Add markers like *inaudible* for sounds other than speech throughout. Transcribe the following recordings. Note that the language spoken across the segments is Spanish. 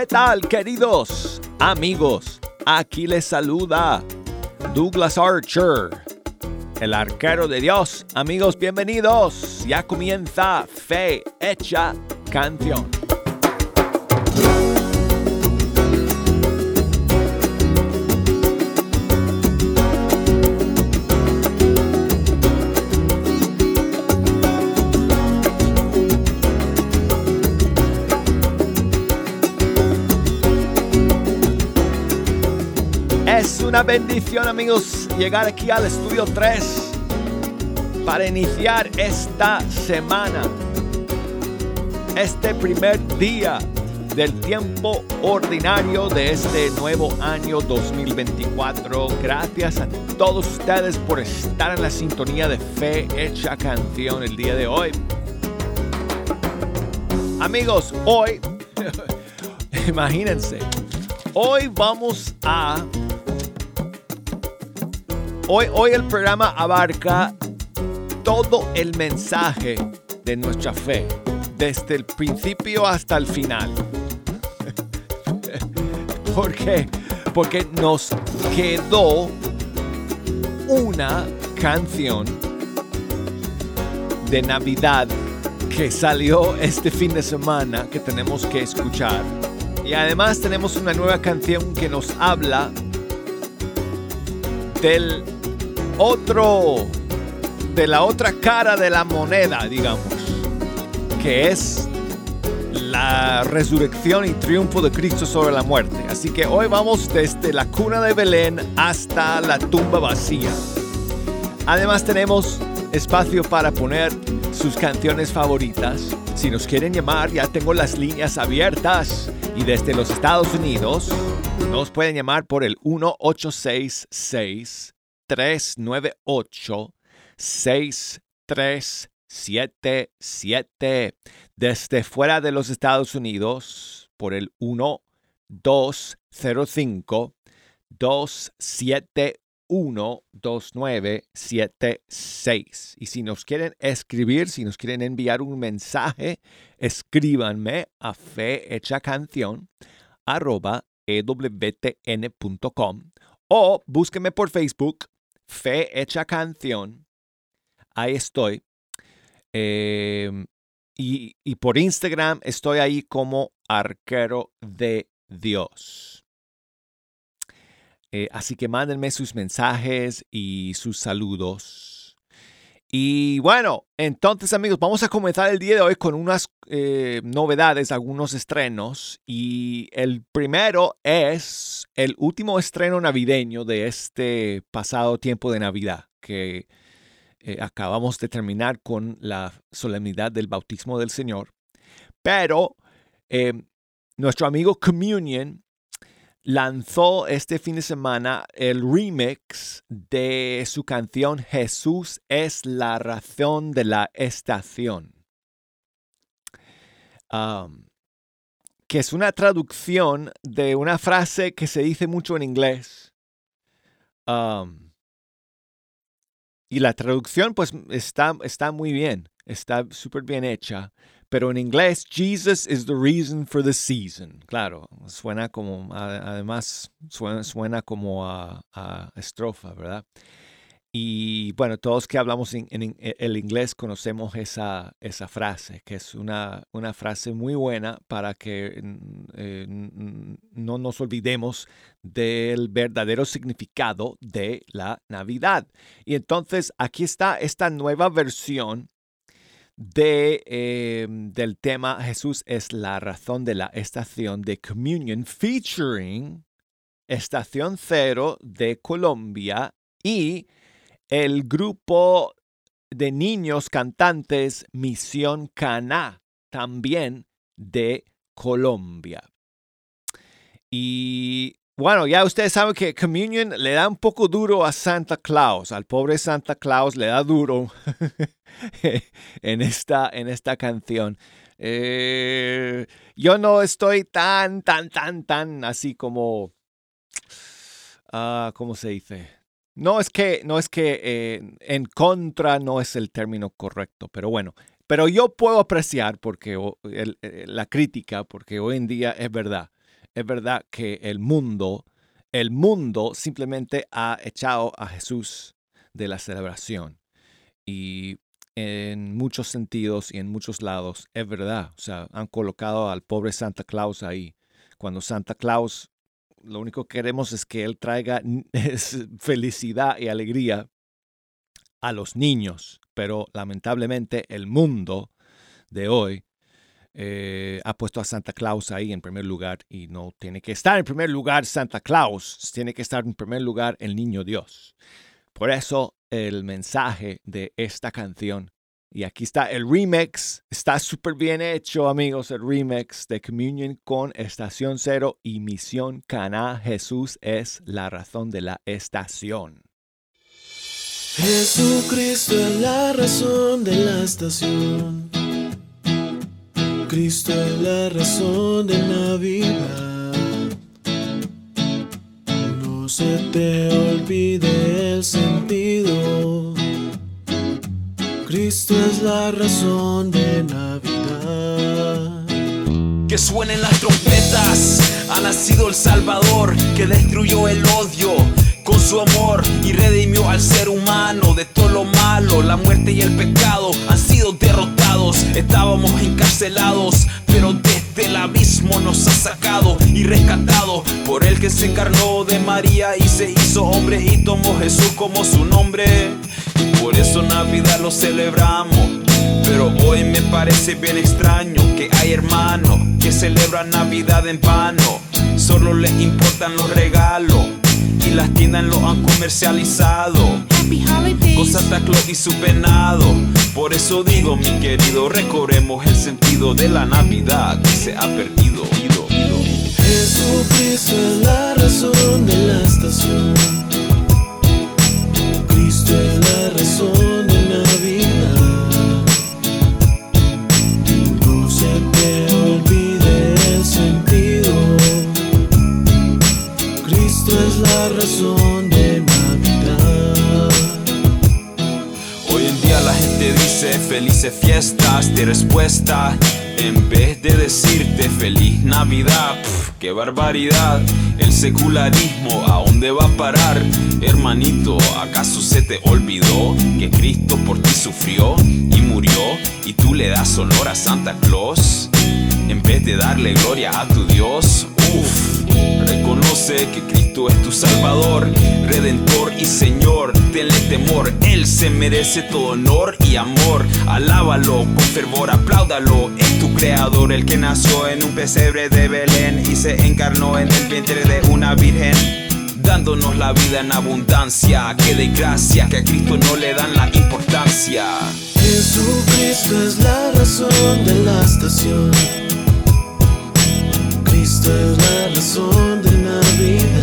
¿Qué tal, queridos amigos? Aquí les saluda Douglas Archer, el arquero de Dios. Amigos, bienvenidos. Ya comienza Fe Hecha Canción. Una bendición amigos llegar aquí al estudio 3 para iniciar esta semana, este primer día del tiempo ordinario de este nuevo año 2024. Gracias a todos ustedes por estar en la sintonía de Fe Hecha Canción el día de hoy. Amigos, hoy, *laughs* imagínense, hoy vamos a Hoy, el programa abarca todo el mensaje de nuestra fe, desde el principio hasta el final. *laughs* ¿Por qué? Porque nos quedó una canción de Navidad que salió este fin de semana que tenemos que escuchar. Y además tenemos una nueva canción que nos habla del otro, de la otra cara de la moneda, digamos, que es la resurrección y triunfo de Cristo sobre la muerte. Así que hoy vamos desde la cuna de Belén hasta la tumba vacía. Además tenemos espacio para poner sus canciones favoritas. Si nos quieren llamar, ya tengo las líneas abiertas. Y desde los Estados Unidos, nos pueden llamar por el 1866 398 6377 desde fuera de los Estados Unidos por el 1205 271 2976. Y si nos quieren escribir, si nos quieren enviar un mensaje, escríbanme a fehechacanción arroba ewtn.com o búsquenme por Facebook Fe Hecha Canción. Ahí estoy. Em, y, y, por Instagram estoy ahí como arquero de Dios. Eh, así que mándenme sus mensajes y sus saludos. Y bueno, entonces amigos, vamos a comenzar el día de hoy con unas eh, novedades, algunos estrenos. Y el primero es el último estreno navideño de este pasado tiempo de Navidad, que eh, acabamos de terminar con la solemnidad del bautismo del Señor. Pero eh, nuestro amigo Communion lanzó este fin de semana el remix de su canción Jesús es la razón de la estación. que es una traducción de una frase que se dice mucho en inglés. y la traducción pues está, está muy bien, está súper bien hecha. Pero en inglés, Jesus is the reason for the season. Claro, suena como, además, suena, como a, estrofa, ¿verdad? Y bueno, todos que hablamos en, el inglés conocemos esa, esa frase, que es una, una frase muy buena para que eh, no nos olvidemos del verdadero significado de la Navidad. Y entonces aquí está esta nueva versión de, em, del tema Jesús es la razón de la estación de Communion, featuring Estación Cero de Colombia y el grupo de niños cantantes Misión Caná, también de Colombia. Y bueno, ya ustedes saben que Communion le da un poco duro a Santa Claus, al pobre Santa Claus le da duro *laughs* *laughs* en, esta, en esta canción. Eh, yo no estoy tan, tan, tan, tan así como, uh, ¿cómo se dice? No es que, no es que eh, en contra no es el término correcto, pero bueno, pero yo puedo apreciar porque eh, la crítica, porque hoy en día es verdad es verdad que el mundo, el mundo simplemente ha echado a Jesús de la celebración. Y en muchos sentidos y en muchos lados es verdad. O sea, han colocado al pobre Santa Claus ahí. Cuando Santa Claus, lo único que queremos es que él traiga *laughs* felicidad y alegría a los niños. Pero lamentablemente el mundo de hoy eh, ha puesto a Santa Claus ahí en primer lugar y no tiene que estar en primer lugar Santa Claus, tiene que estar en primer lugar el niño Dios. Por eso el mensaje de esta canción. Y aquí está el remix. Está súper bien hecho, amigos, el remix de Communion con Estación Cero y Misión Cana. Jesús es la razón de la estación. Jesucristo es la razón de la estación. Cristo es la razón de Navidad. Se te olvide el sentido. Cristo es la razón de Navidad. Que suenen las trompetas, ha nacido el Salvador que destruyó el odio con su amor y redimió al ser humano de todo lo malo. La muerte y el pecado han sido derrotados. Estábamos encarcelados, pero desde el abismo nos ha sacado y rescatado por el que se encarnó de María y se hizo hombre y tomó Jesús como su nombre. Y por eso Navidad lo celebramos. Pero hoy me parece bien extraño que hay hermanos que celebran Navidad en vano. Solo les importan los regalos y las tiendas lo han comercializado. Con Santa Claus y su penado. Por eso digo, mi querido, recorremos el sentido de la Navidad que se ha perdido. Jesucristo es la razón de la estación. Cristo es la razón felices fiestas de respuesta. En vez de decirte feliz Navidad, Pff, qué barbaridad. El secularismo, ¿a dónde va a parar? Hermanito, ¿acaso se te olvidó que Cristo por ti sufrió y murió y tú le das honor a Santa Claus? En vez de darle gloria a tu Dios, uff, reconoce que Cristo es tu Salvador, Redentor y Señor. Tenle temor, Él se merece todo honor y amor. Alábalo con fervor, apláudalo. Es tu creador, el que nació en un pesebre de Belén y se encarnó en el vientre de una virgen dándonos la vida en abundancia. Que de gracia que a Cristo no le dan la importancia. Jesucristo es la razón de la estación. Cristo es la razón de Navidad. No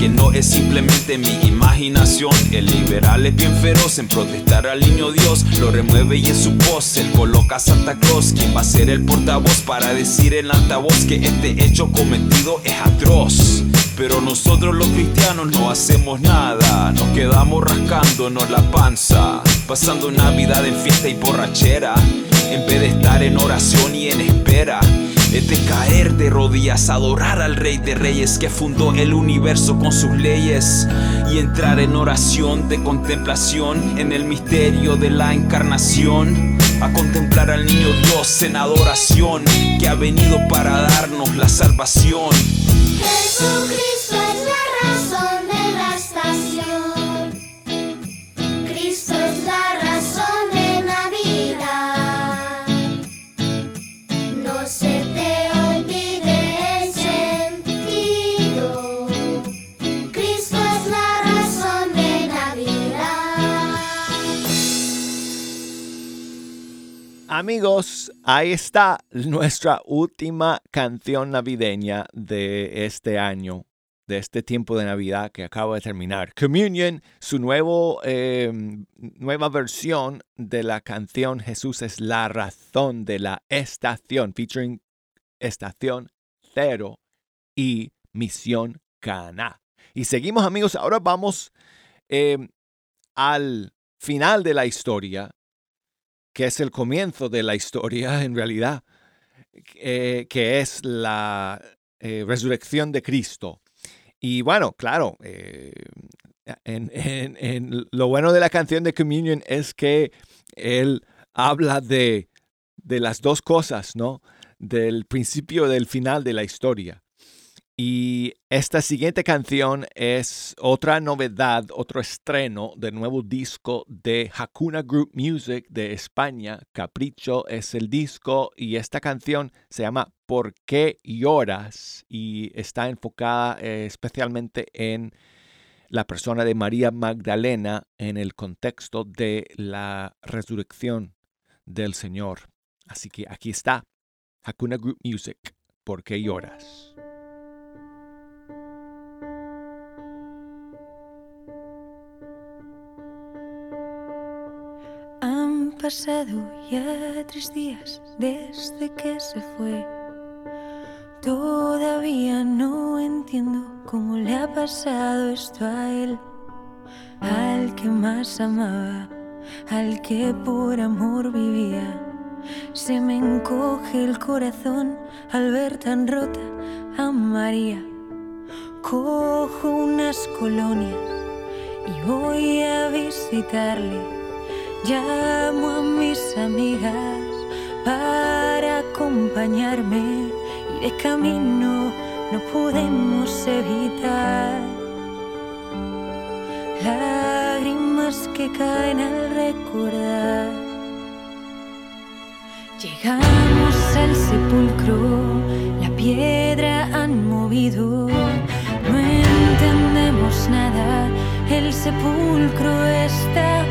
que no es simplemente mi imaginación. El liberal es bien feroz en protestar al niño Dios. Lo remueve y en su voz él coloca a Santa Claus, quien va a ser el portavoz para decir en altavoz que este hecho cometido es atroz. Pero nosotros los cristianos no hacemos nada, nos quedamos rascándonos la panza, pasando Navidad en fiesta y borrachera, en vez de estar en oración y en espera. Es de caer de rodillas, adorar al Rey de Reyes que fundó el universo con sus leyes y entrar en oración de contemplación en el misterio de la encarnación. A contemplar al niño Dios en adoración que ha venido para darnos la salvación. Jesucristo es Amigos, ahí está nuestra última canción navideña de este año, de este tiempo de Navidad que acaba de terminar. Communion, su nuevo, eh, nueva versión de la canción Jesús es la razón de la estación, featuring Estación Cero y Misión Cana. Y seguimos amigos, ahora vamos eh, al final de la historia, que es el comienzo de la historia en realidad, eh, que es la eh, resurrección de Cristo. Y bueno, claro, eh, en, en- en lo bueno de la canción de Communion es que él habla de, de las dos cosas, ¿no? Del principio y del final de la historia. Y esta siguiente canción es otra novedad, otro estreno del nuevo disco de Hakuna Group Music de España. Capricho es el disco y esta canción se llama ¿Por qué lloras? Y está enfocada eh, especialmente en la persona de María Magdalena en el contexto de la resurrección del Señor. Así que aquí está Hakuna Group Music. ¿Por qué lloras? Pasado ya tres días desde que se fue. Todavía no entiendo cómo le ha pasado esto a él, al que más amaba, al que por amor vivía. Se me encoge el corazón al ver tan rota a María. Cojo unas colonias y voy a visitarle. Llamo a mis amigas para acompañarme y de camino no podemos evitar lágrimas que caen al recordar. Llegamos al sepulcro, la piedra han movido, no entendemos nada, el sepulcro está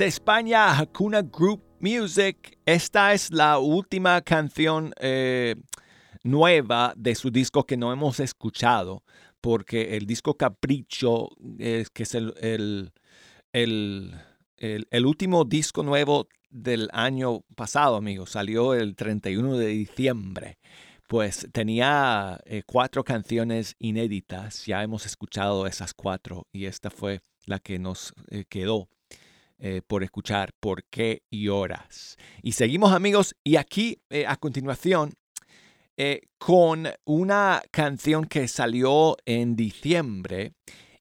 Desde España, Hakuna Group Music. Esta es la última canción eh, nueva de su disco que no hemos escuchado, porque el disco Capricho, es, que es el, el, el, el, último disco nuevo del año pasado, amigos, salió el 31 de diciembre pues tenía eh, cuatro canciones inéditas, ya hemos escuchado esas cuatro y esta fue la que nos eh, quedó eh, por escuchar, ¿por qué lloras? Y seguimos amigos y aquí a continuación con una canción que salió en diciembre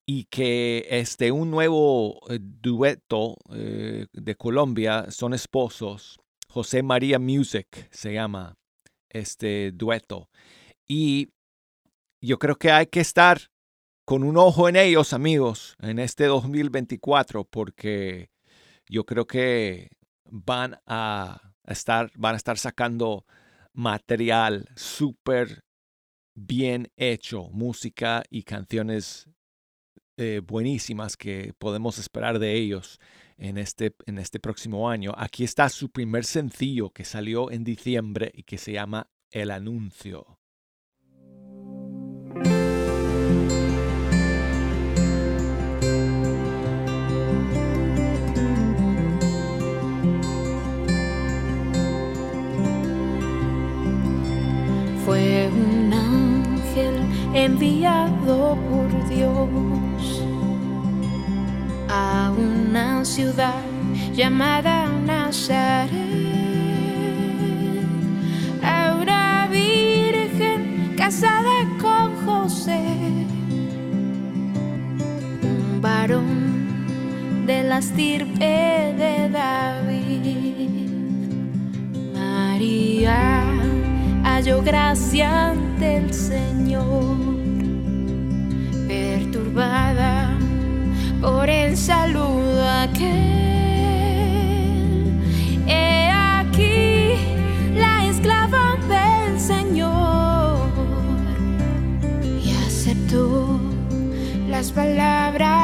y que es de un nuevo dueto de Colombia, son esposos, José María Music se llama este dueto. Y yo creo que hay que estar con un ojo en ellos, amigos, en este 2024, porque yo creo que van a estar, van a estar sacando material súper bien hecho, música y canciones eh, buenísimas que podemos esperar de ellos en este, en este próximo año. Aquí está su primer sencillo que salió en diciembre y que se llama El Anuncio. Enviado por Dios a una ciudad llamada Nazaret. A una virgen casada con José, un varón de la estirpe de David. María halló gracia ante el Señor, perturbada por el saludo aquel. He aquí la esclava del Señor y aceptó las palabras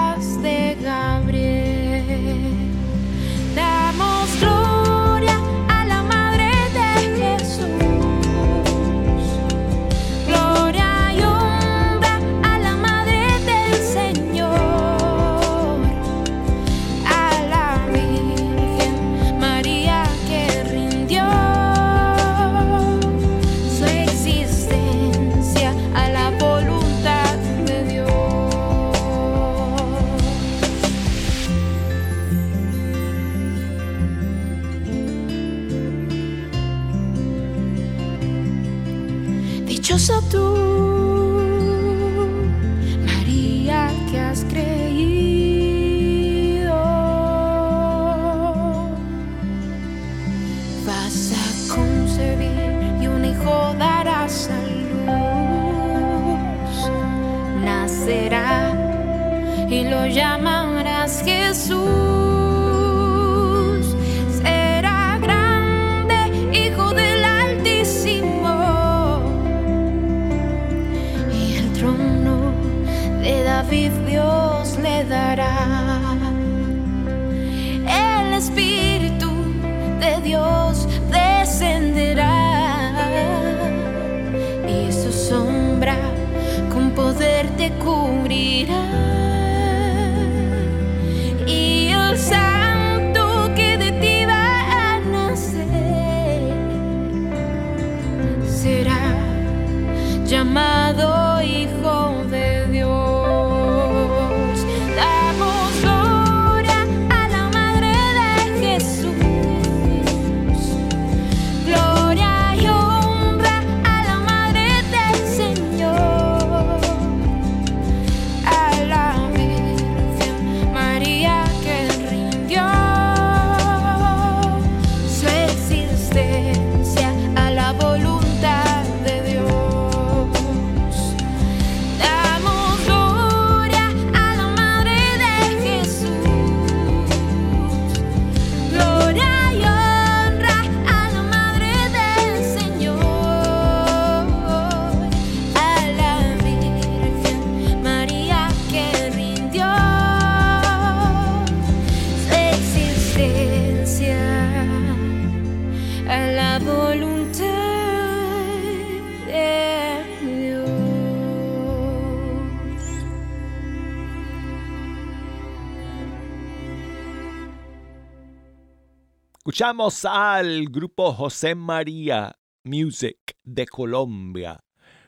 Escuchamos al grupo José María Music de Colombia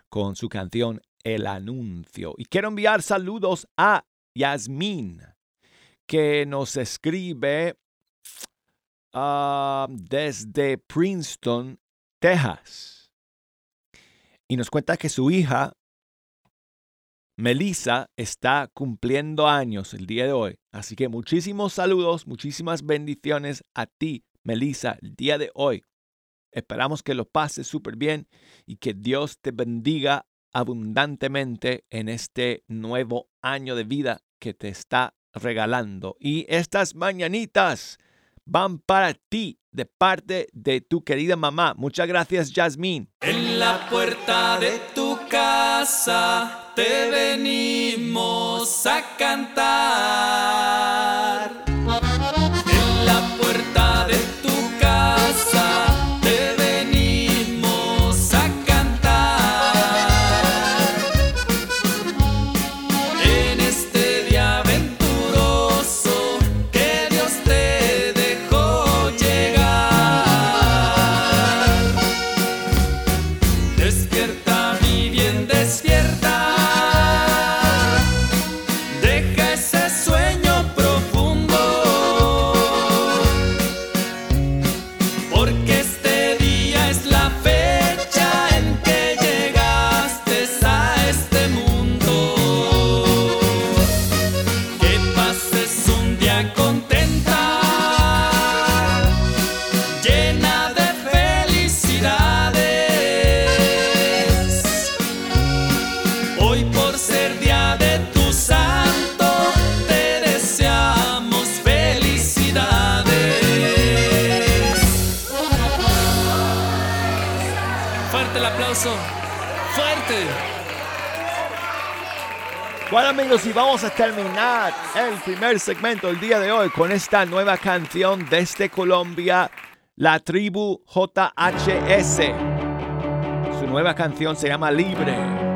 con su canción El Anuncio. Y quiero enviar saludos a Yasmín, que nos escribe ah, desde Princeton, Texas. Y nos cuenta que su hija, Melissa, está cumpliendo años el día de hoy. Así que muchísimos saludos, muchísimas bendiciones a ti, Melissa, el día de hoy. Esperamos que lo pases súper bien y que Dios te bendiga abundantemente en este nuevo año de vida que te está regalando. Y estas mañanitas van para ti de parte de tu querida mamá. Muchas gracias, Jasmine. En la puerta de tu casa te venimos a cantar. Bueno amigos, y vamos a terminar el primer segmento del día de hoy con esta nueva canción desde Colombia, la tribu JHS. Su nueva canción se llama Libre.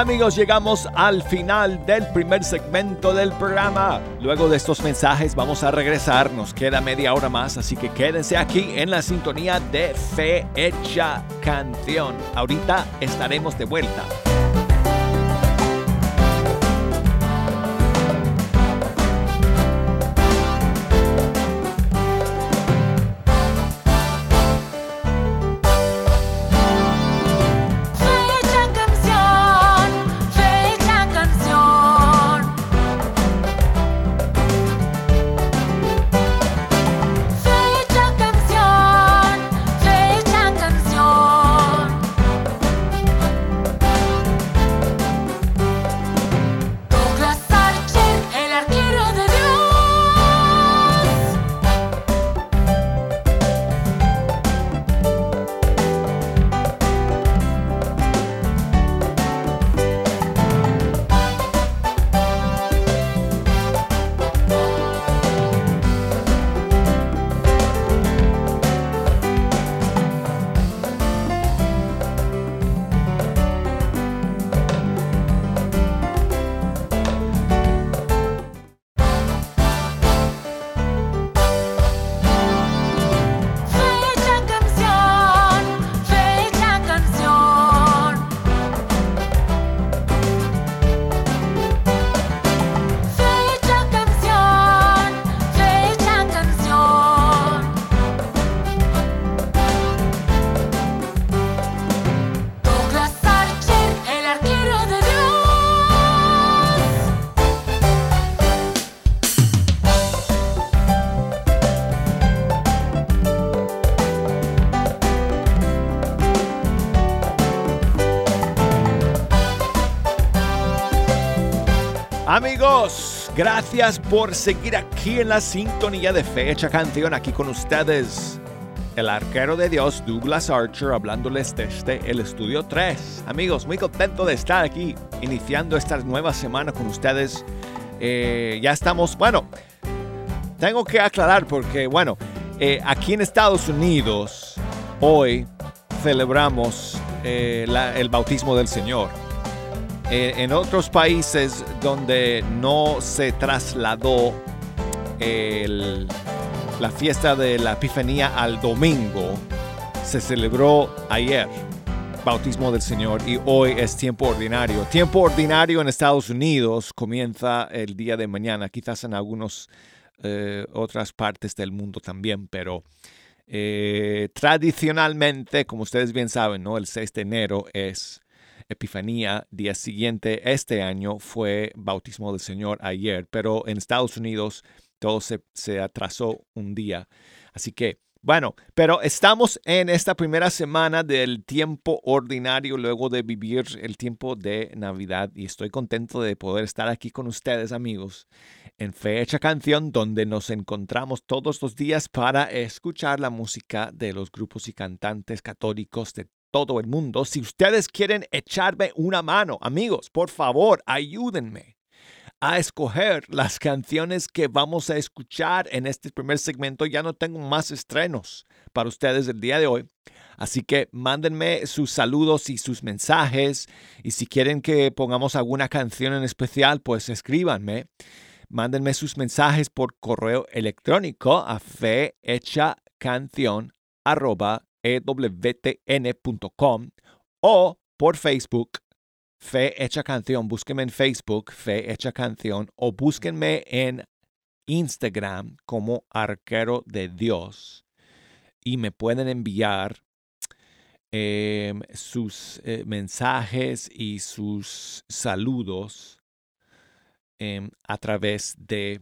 Amigos, llegamos al final del primer segmento del programa. Luego de estos mensajes vamos a regresar, nos queda media hora más, así que quédense aquí en la sintonía de Fe Hecha Canción. Ahorita estaremos de vuelta. Gracias por seguir aquí en la sintonía de Fecha Canción, aquí con ustedes. El arquero de Dios, Douglas Archer, hablándoles desde el estudio 3. Amigos, muy contento de estar aquí, iniciando esta nueva semana con ustedes. Eh, ya estamos, bueno, tengo que aclarar porque, bueno, eh, aquí en Estados Unidos, hoy celebramos eh, el bautismo del Señor. Eh, en otros países donde no se trasladó la fiesta de la Epifanía al domingo, se celebró ayer, bautismo del Señor, y hoy es tiempo ordinario. Tiempo ordinario en Estados Unidos comienza el día de mañana, quizás en algunas otras partes del mundo también, pero eh, tradicionalmente, como ustedes bien saben, ¿no? el 6 de enero es Epifanía, día siguiente este año fue bautismo del Señor ayer, pero en Estados Unidos todo se, se atrasó un día. Así que, bueno, pero estamos en esta primera semana del tiempo ordinario luego de vivir el tiempo de Navidad y estoy contento de poder estar aquí con ustedes amigos en Fecha Canción donde nos encontramos todos los días para escuchar la música de los grupos y cantantes católicos de todo el mundo. Si ustedes quieren echarme una mano, amigos, por favor, ayúdenme a escoger las canciones que vamos a escuchar en este primer segmento. Ya no tengo más estrenos para ustedes el día de hoy. Así que mándenme sus saludos y sus mensajes. Y si quieren que pongamos alguna canción en especial, pues escríbanme. Mándenme sus mensajes por correo electrónico a fehechacanción arroba ewtn.com o por Facebook, Fe Hecha Canción. Búsquenme en Facebook, Fe Hecha Canción, o búsquenme en Instagram como Arquero de Dios. Y me pueden enviar em, sus eh, mensajes y sus saludos em, a través de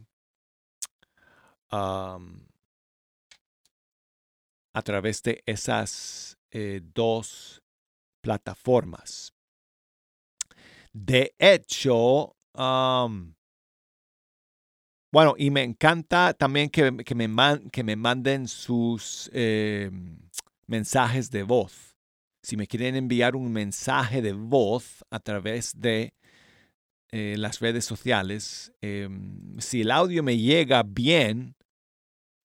a través de esas eh, dos plataformas. De hecho, bueno, y me encanta también que, me, manden sus eh, mensajes de voz. Si me quieren enviar un mensaje de voz a través de eh, las redes sociales, eh, si el audio me llega bien,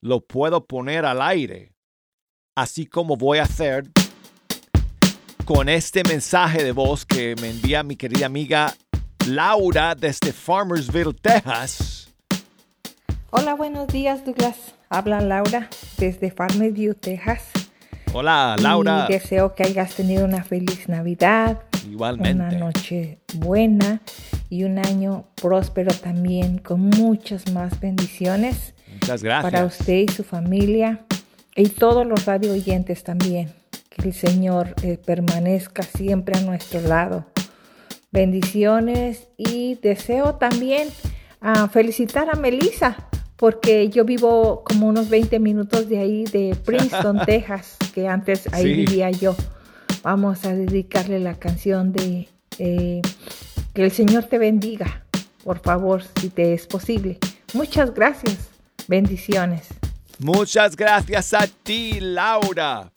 lo puedo poner al aire, así como voy a hacer con este mensaje de voz que me envía mi querida amiga Laura desde Farmersville, Texas. Hola, buenos días, Douglas. Habla Laura desde Farmersville, Texas. Hola, Laura. Y deseo que hayas tenido una feliz Navidad, Igualmente. una noche buena y un año próspero también, con muchas más bendiciones Muchas gracias. para usted y su familia y todos los radio oyentes también. Que el Señor eh, permanezca siempre a nuestro lado. Bendiciones y deseo también ah, felicitar a Melissa porque yo vivo como unos 20 minutos de ahí, de Princeton, *laughs* Texas, que antes ahí Sí. vivía yo. Vamos a dedicarle la canción de eh, Que el Señor te bendiga, por favor, si te es posible. Muchas gracias. Bendiciones. Muchas gracias a ti, Laura,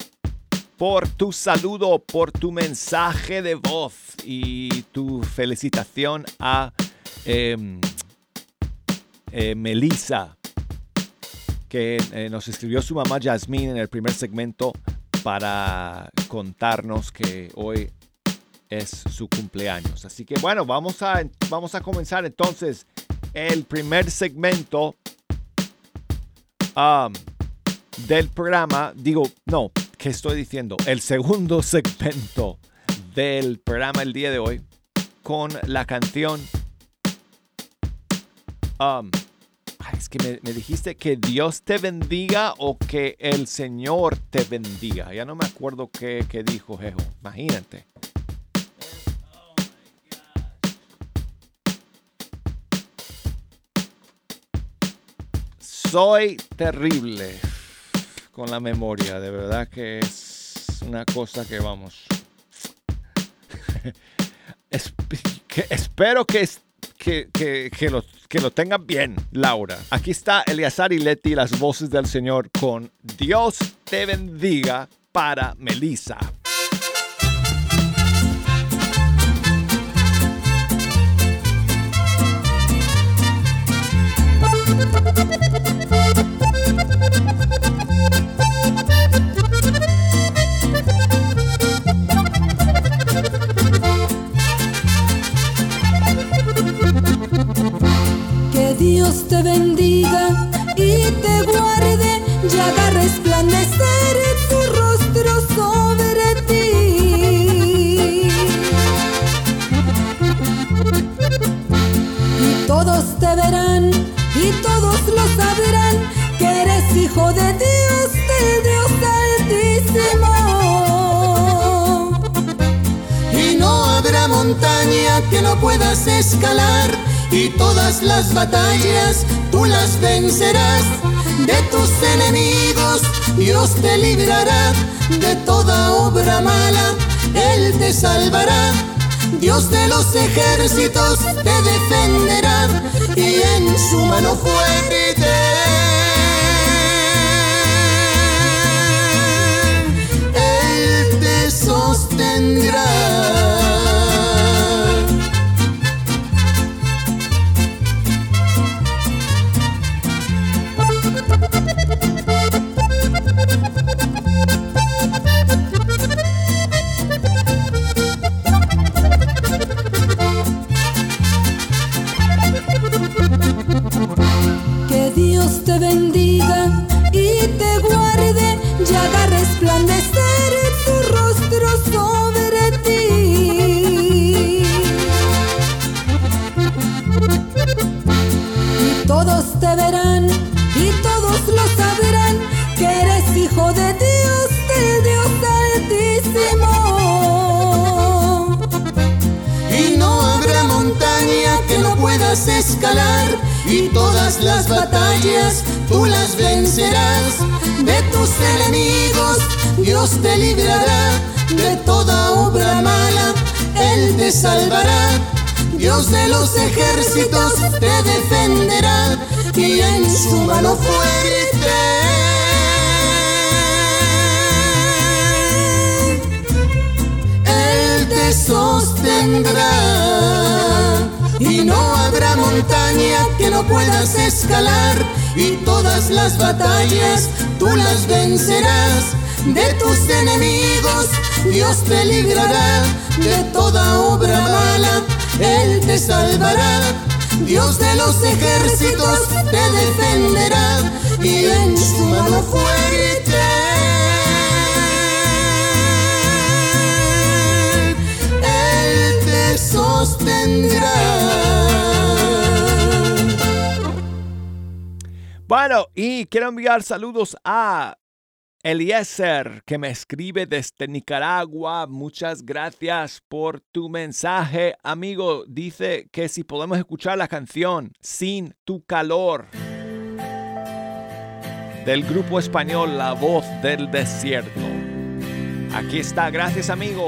por tu saludo, por tu mensaje de voz y tu felicitación a em, eh, Melissa, que eh, nos escribió su mamá Yasmín en el primer segmento para contarnos que hoy es su cumpleaños. Así que bueno, vamos a, vamos a comenzar entonces el primer segmento del programa, digo, no, ¿qué estoy diciendo? El segundo *laughs* segmento del programa el día de hoy con la canción. es que me, dijiste que Dios te bendiga o que el Señor te bendiga. Ya no me acuerdo qué, qué dijo Jejo. Imagínate. Soy terrible con la memoria, de verdad que es una cosa que vamos. *laughs* Espero que, que, que, que lo, que lo tengan bien, Laura. Aquí está Eleazar y Leti, las voces del Señor, con Dios te bendiga para Melissa. *laughs* y haga resplandecer su rostro sobre ti. Y todos te verán y todos lo sabrán que eres hijo de Dios, de Dios altísimo. Y no habrá montaña que no puedas escalar y todas las batallas tú las vencerás. De tus enemigos Dios te librará de toda obra mala, Él te salvará. Dios de los ejércitos te defenderá y en su mano fuerte Él te sostendrá. Escalar y todas las batallas tú las vencerás. De tus enemigos Dios te librará de toda obra mala Él te salvará. Dios de los ejércitos te defenderá y en su mano fuerte. Él te sostendrá. Y no habrá montaña que no puedas escalar y todas las batallas tú las vencerás. De tus enemigos Dios te librará de toda obra mala, Él te salvará. Dios de los ejércitos te defenderá y en su mano fuerte Bueno, y quiero enviar saludos a Eliezer, que me escribe desde Nicaragua. Muchas gracias por tu mensaje, amigo. Dice que si podemos escuchar la canción Sin tu calor del grupo español La Voz del Desierto. Aquí está, gracias amigo.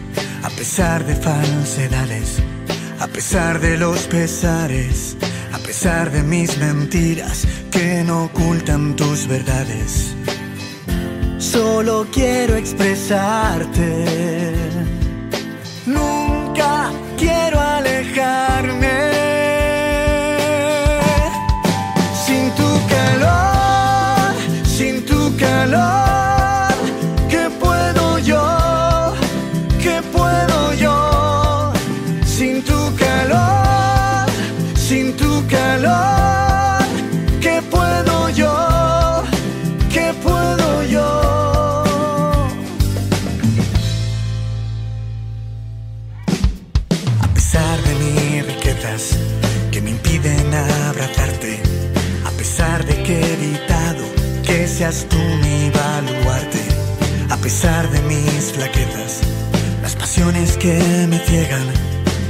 a pesar de falsedades, a pesar de los pesares, a pesar de mis mentiras que no ocultan tus verdades. Solo quiero expresarte. Nunca quiero alejarme. Tú mi baluarte, a pesar de mis flaquezas, las pasiones que me ciegan,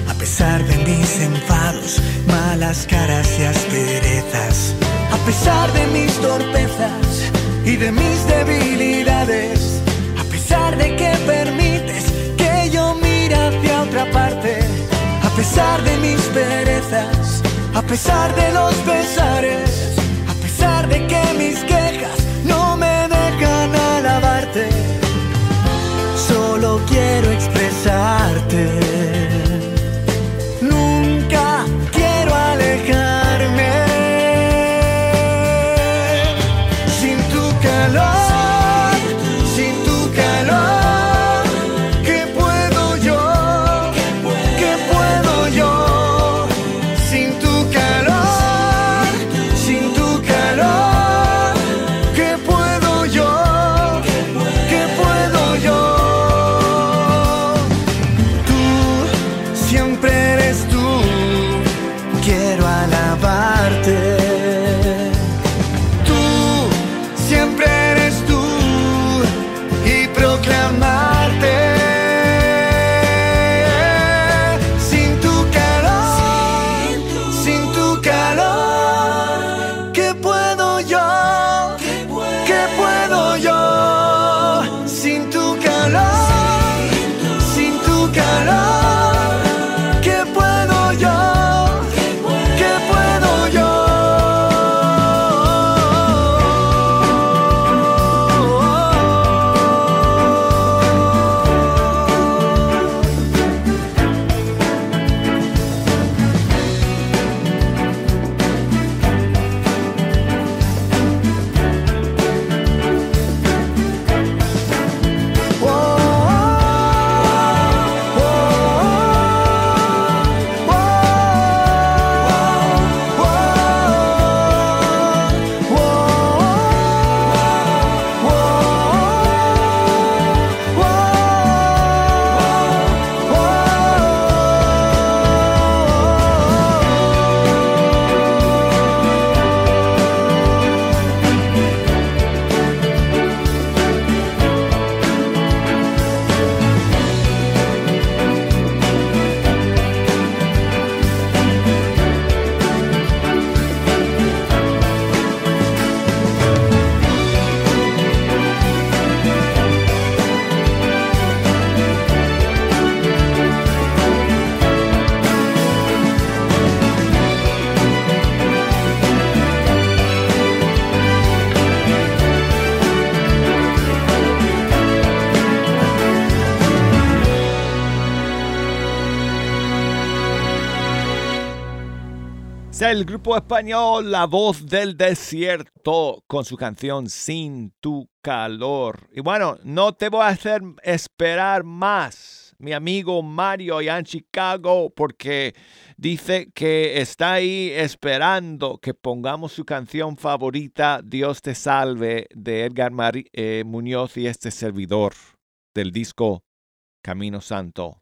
a pesar de mis enfados, malas caras y asperezas, a pesar de mis torpezas y de mis debilidades, a pesar de que permites que yo mire hacia otra parte, a pesar de mis perezas, a pesar de los pesares, a pesar de que mis quejas solo quiero expresarte. El grupo español La Voz del Desierto con su canción Sin tu calor. Y bueno, no te voy a hacer esperar más, mi amigo Mario allá en Chicago, porque dice que está ahí esperando que pongamos su canción favorita, Dios te salve, de Edgar Mari- eh, Muñoz y este servidor del disco Camino Santo.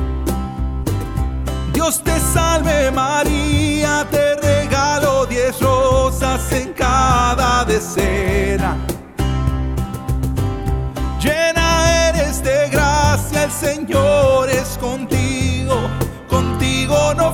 Dios te salve María, te regalo diez rosas en cada decena. Llena eres de gracia, el Señor es contigo, contigo no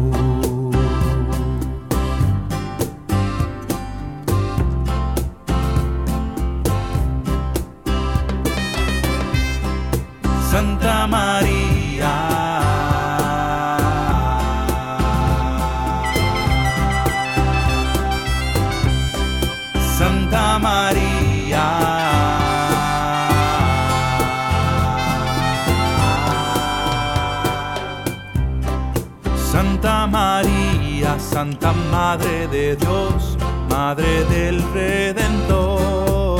Madre del Redentor.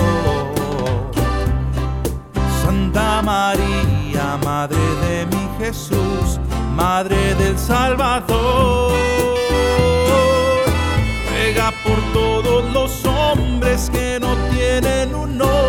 Santa María, Madre de mi Jesús, Madre del Salvador. Ruega por todos los hombres que no tienen un norte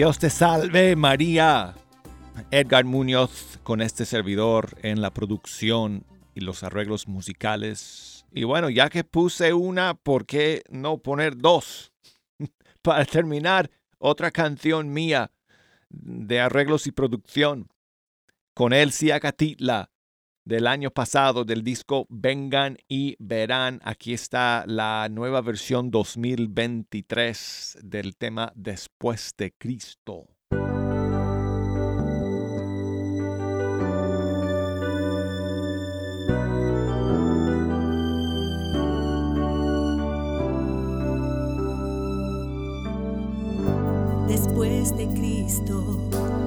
Dios te salve María. Edgar Muñoz con este servidor en la producción y los arreglos musicales. Y bueno, ya que puse una, ¿por qué no poner dos? *laughs* Para terminar, otra canción mía de arreglos y producción con Elsia Catitla del año pasado del disco Vengan y Verán. Aquí está la nueva versión 2023 del tema Después de Cristo. Después de Cristo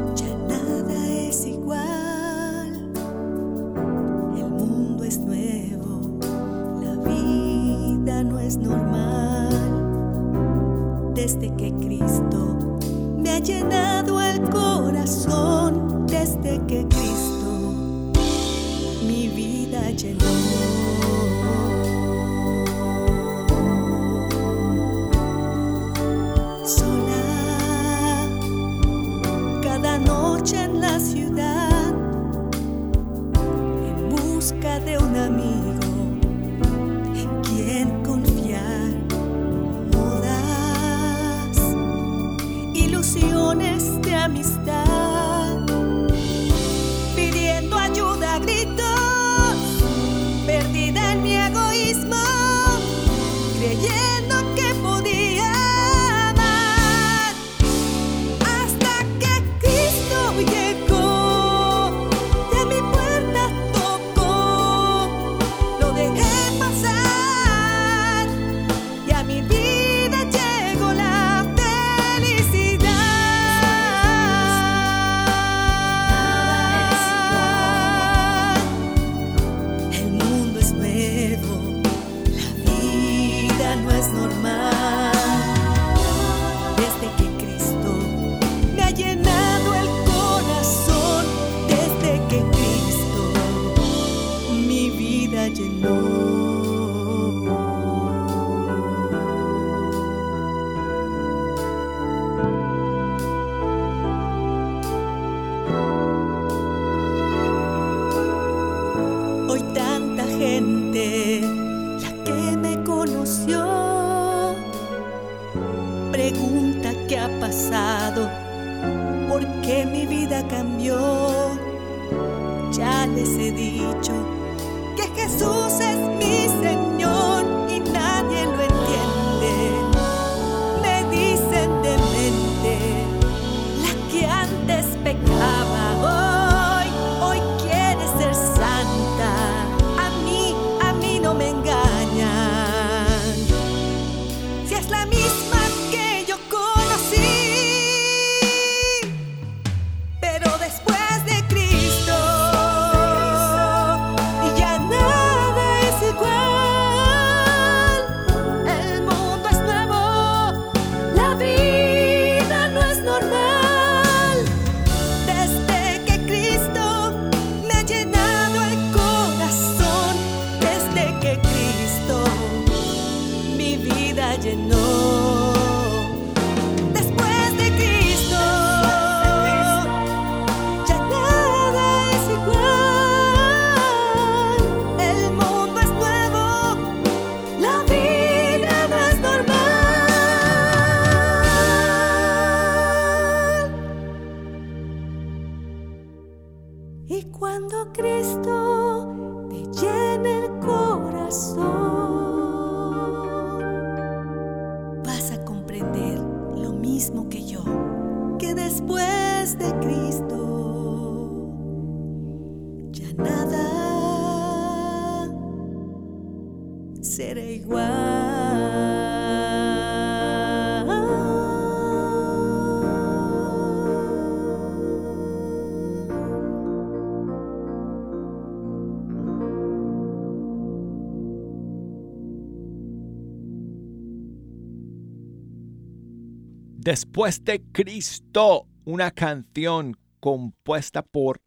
Después de Cristo, una canción compuesta por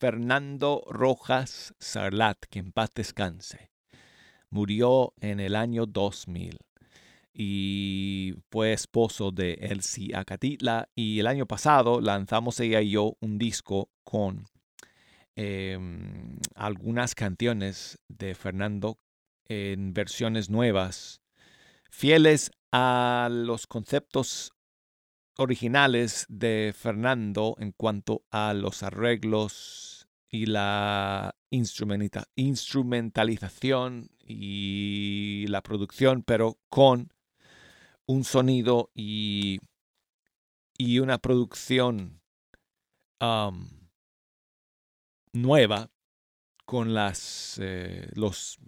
Fernando Rojas Sarlat, que en paz descanse. Murió en el año 2000 y fue esposo de Elsie Acatitla. Y el año pasado lanzamos ella y yo un disco con em, algunas canciones de Fernando en versiones nuevas, fieles a los conceptos originales de Fernando en cuanto a los arreglos y la instrumentalización y la producción, pero con un sonido y, y una producción nueva con las, eh, los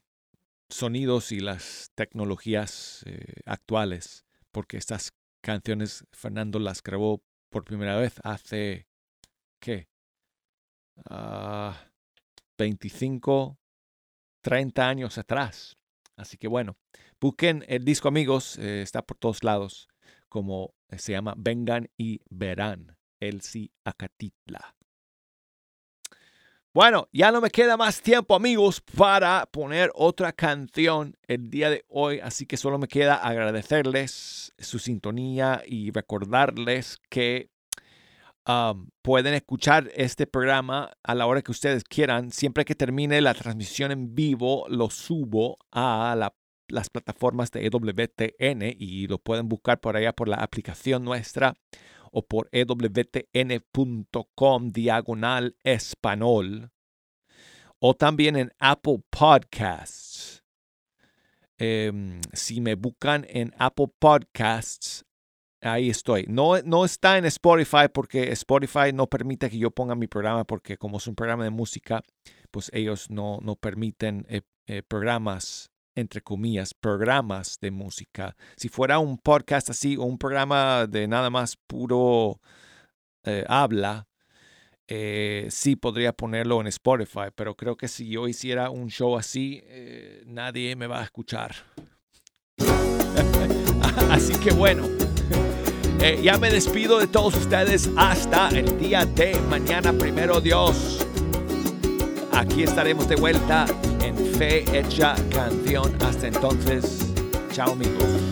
sonidos y las tecnologías eh, actuales, porque estas canciones Fernando las grabó por primera vez hace, ¿qué? 25, ah, 30 años atrás. Así que bueno, busquen el disco amigos, eh, está por todos lados, como se llama Vengan y Verán, Elsie Acatitla. Bueno, ya no me queda más tiempo amigos para poner otra canción el día de hoy, así que solo me queda agradecerles su sintonía y recordarles que pueden escuchar este programa a la hora que ustedes quieran. Siempre que termine la transmisión en vivo, lo subo a las plataformas de EWTN y lo pueden buscar por allá por la aplicación nuestra o por ewtn.com diagonal español o también en Apple Podcasts. Em, si me buscan en Apple Podcasts, ahí estoy. No, no está en Spotify porque Spotify no permite que yo ponga mi programa porque como es un programa de música, pues ellos no, no permiten eh, eh, programas entre comillas, programas de música. Si fuera un podcast así o un programa de nada más puro eh, habla, eh, sí podría ponerlo en Spotify, pero creo que si yo hiciera un show así, eh, nadie me va a escuchar. *laughs* así que bueno, ya me despido de todos ustedes hasta el día de mañana, primero Dios. Aquí estaremos de vuelta fe hecha canción. Hasta entonces, chao amigos.